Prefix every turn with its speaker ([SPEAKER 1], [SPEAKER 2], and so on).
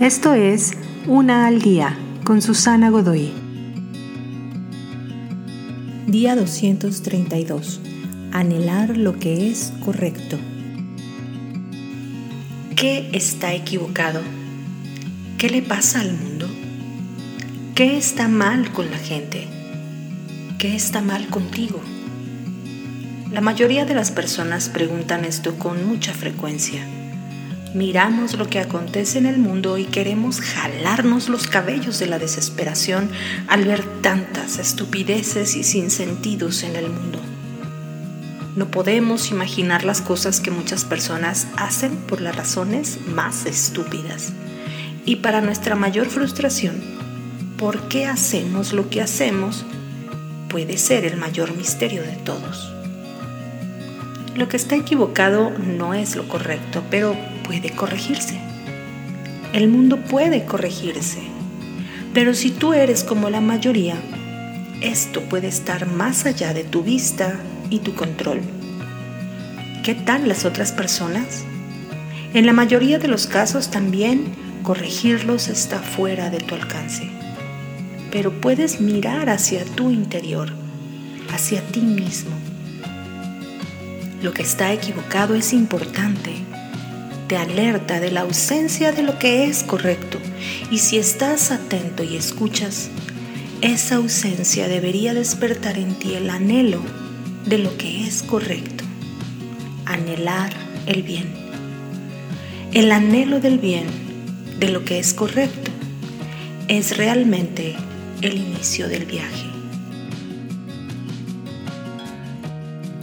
[SPEAKER 1] Esto es Una al Día con Susana Godoy.
[SPEAKER 2] Día 232. Anhelar lo que es correcto. ¿Qué está equivocado? ¿Qué le pasa al mundo? ¿Qué está mal con la gente? ¿Qué está mal contigo? La mayoría de las personas preguntan esto con mucha frecuencia miramos lo que acontece en el mundo y queremos jalarnos los cabellos de la desesperación al ver tantas estupideces y sinsentidos en el mundo. No podemos imaginar las cosas que muchas personas hacen por las razones más estúpidas. Y para nuestra mayor frustración, ¿por qué hacemos lo que hacemos? Puede ser el mayor misterio de todos. Lo que está equivocado no es lo correcto, pero puede corregirse. El mundo puede corregirse. Pero si tú eres como la mayoría, esto puede estar más allá de tu vista y tu control. ¿Qué tal las otras personas? En la mayoría de los casos también corregirlos está fuera de tu alcance. Pero puedes mirar hacia tu interior, hacia ti mismo. Lo que está equivocado es importante te alerta de la ausencia de lo que es correcto y si estás atento y escuchas, esa ausencia debería despertar en ti el anhelo de lo que es correcto, anhelar el bien. El anhelo del bien, de lo que es correcto, es realmente el inicio del viaje.